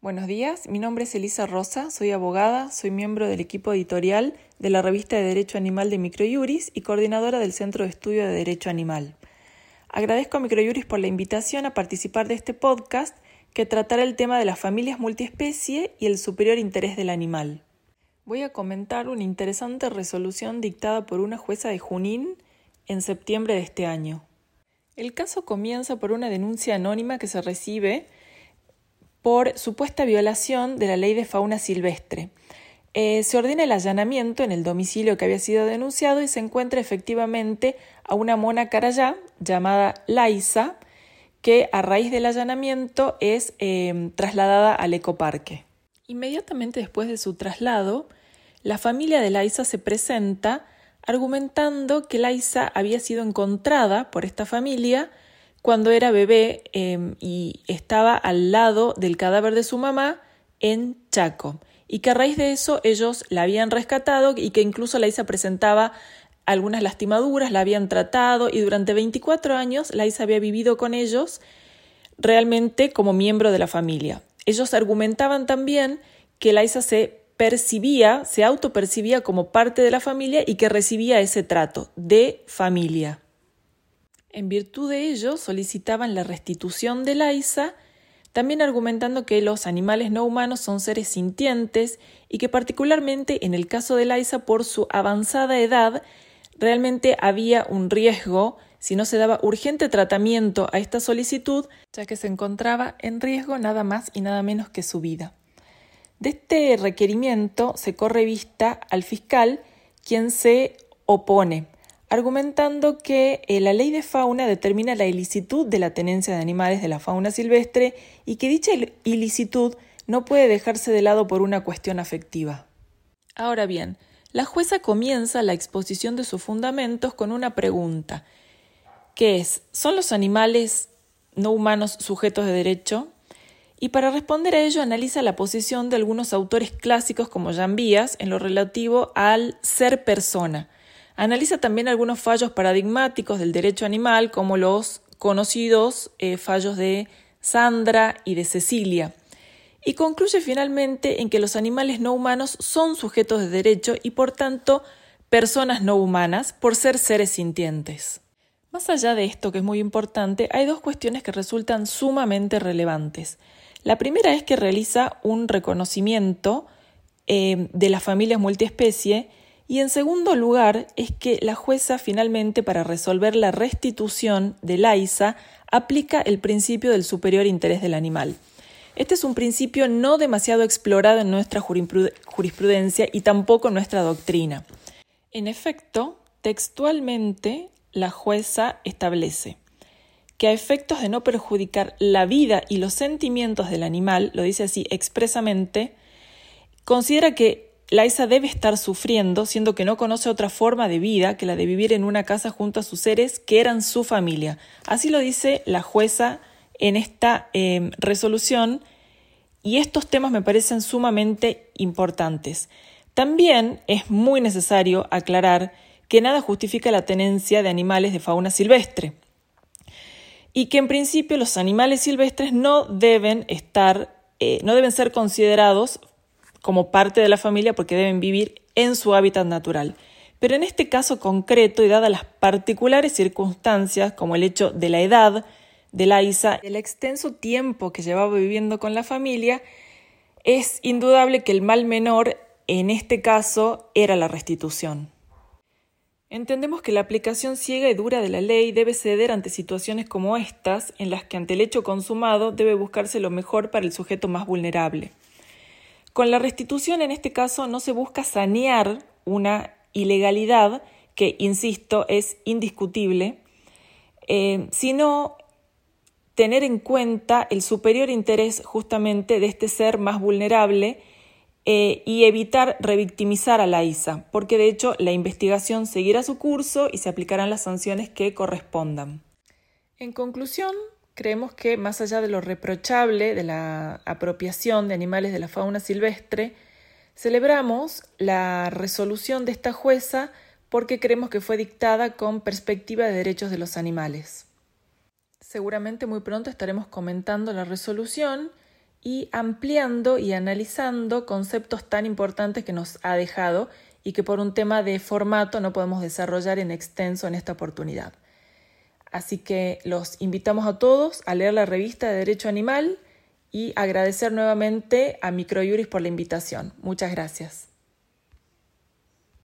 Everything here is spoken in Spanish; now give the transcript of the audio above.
Buenos días, mi nombre es Elisa Rosa, soy abogada, soy miembro del equipo editorial de la revista de Derecho Animal de Microjuris y coordinadora del Centro de Estudio de Derecho Animal. Agradezco a Microjuris por la invitación a participar de este podcast que tratará el tema de las familias multiespecie y el superior interés del animal. Voy a comentar una interesante resolución dictada por una jueza de Junín en septiembre de este año. El caso comienza por una denuncia anónima que se recibe por supuesta violación de la ley de fauna silvestre. Eh, se ordena el allanamiento en el domicilio que había sido denunciado y se encuentra efectivamente a una mona carayá llamada Laisa, que a raíz del allanamiento es eh, trasladada al ecoparque. Inmediatamente después de su traslado, la familia de Laisa se presenta argumentando que Laisa había sido encontrada por esta familia cuando era bebé em, y estaba al lado del cadáver de su mamá en Chaco y que a raíz de eso ellos la habían rescatado y que incluso la Isa presentaba algunas lastimaduras, la habían tratado y durante 24 años la Isa había vivido con ellos realmente como miembro de la familia. Ellos argumentaban también que la Isa se percibía, se autopercibía como parte de la familia y que recibía ese trato de familia. En virtud de ello, solicitaban la restitución de Laisa, también argumentando que los animales no humanos son seres sintientes y que particularmente en el caso de Laisa, por su avanzada edad, realmente había un riesgo si no se daba urgente tratamiento a esta solicitud, ya que se encontraba en riesgo nada más y nada menos que su vida. De este requerimiento se corre vista al fiscal, quien se opone argumentando que eh, la ley de fauna determina la ilicitud de la tenencia de animales de la fauna silvestre y que dicha ilicitud no puede dejarse de lado por una cuestión afectiva. Ahora bien, la jueza comienza la exposición de sus fundamentos con una pregunta, que es, ¿son los animales no humanos sujetos de derecho? Y para responder a ello analiza la posición de algunos autores clásicos como Jean Vías en lo relativo al ser persona, Analiza también algunos fallos paradigmáticos del derecho animal, como los conocidos eh, fallos de Sandra y de Cecilia, y concluye finalmente en que los animales no humanos son sujetos de derecho y por tanto personas no humanas por ser seres sintientes. Más allá de esto, que es muy importante, hay dos cuestiones que resultan sumamente relevantes. La primera es que realiza un reconocimiento eh, de las familias multiespecie y en segundo lugar, es que la jueza finalmente para resolver la restitución de la ISA aplica el principio del superior interés del animal. Este es un principio no demasiado explorado en nuestra jurisprudencia y tampoco en nuestra doctrina. En efecto, textualmente la jueza establece que a efectos de no perjudicar la vida y los sentimientos del animal, lo dice así expresamente, considera que Laisa debe estar sufriendo, siendo que no conoce otra forma de vida que la de vivir en una casa junto a sus seres que eran su familia. Así lo dice la jueza en esta em, resolución y estos temas me parecen sumamente importantes. También es muy necesario aclarar que nada justifica la tenencia de animales de fauna silvestre y que en principio los animales silvestres no deben estar, eh, no deben ser considerados como parte de la familia porque deben vivir en su hábitat natural. Pero en este caso concreto y dadas las particulares circunstancias como el hecho de la edad de la Isa, el extenso tiempo que llevaba viviendo con la familia, es indudable que el mal menor en este caso era la restitución. Entendemos que la aplicación ciega y dura de la ley debe ceder ante situaciones como estas, en las que ante el hecho consumado debe buscarse lo mejor para el sujeto más vulnerable. Con la restitución, en este caso, no se busca sanear una ilegalidad que, insisto, es indiscutible, eh, sino tener en cuenta el superior interés justamente de este ser más vulnerable eh, y evitar revictimizar a la ISA, porque de hecho la investigación seguirá su curso y se aplicarán las sanciones que correspondan. En conclusión, creemos que más allá de lo reprochable de la apropiación de animales de la fauna silvestre, celebramos la resolución de esta jueza porque creemos que fue dictada con perspectiva de derechos de los animales. Seguramente muy pronto estaremos comentando la resolución y ampliando y analizando conceptos tan importantes que nos ha dejado y que por un tema de formato no podemos desarrollar en extenso en esta oportunidad. Así que los invitamos a todos a leer la revista de Derecho Animal y agradecer nuevamente a Microjuris por la invitación. Muchas gracias.